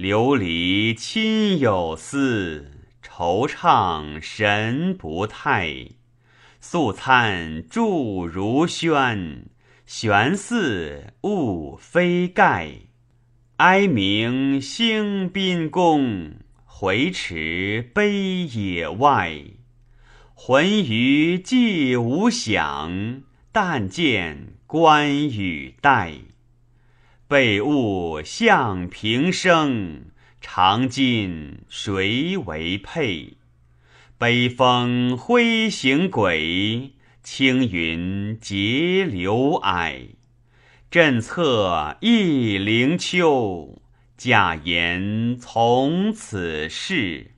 流离亲友思，惆怅神不泰。素餐祝如轩，悬寺物非盖。哀鸣兴宾宫，回池悲野外。浑余既无响，但见关羽带。被物向平生，长今谁为佩？北风挥行轨，青云结流霭。震策一灵丘，假言从此逝。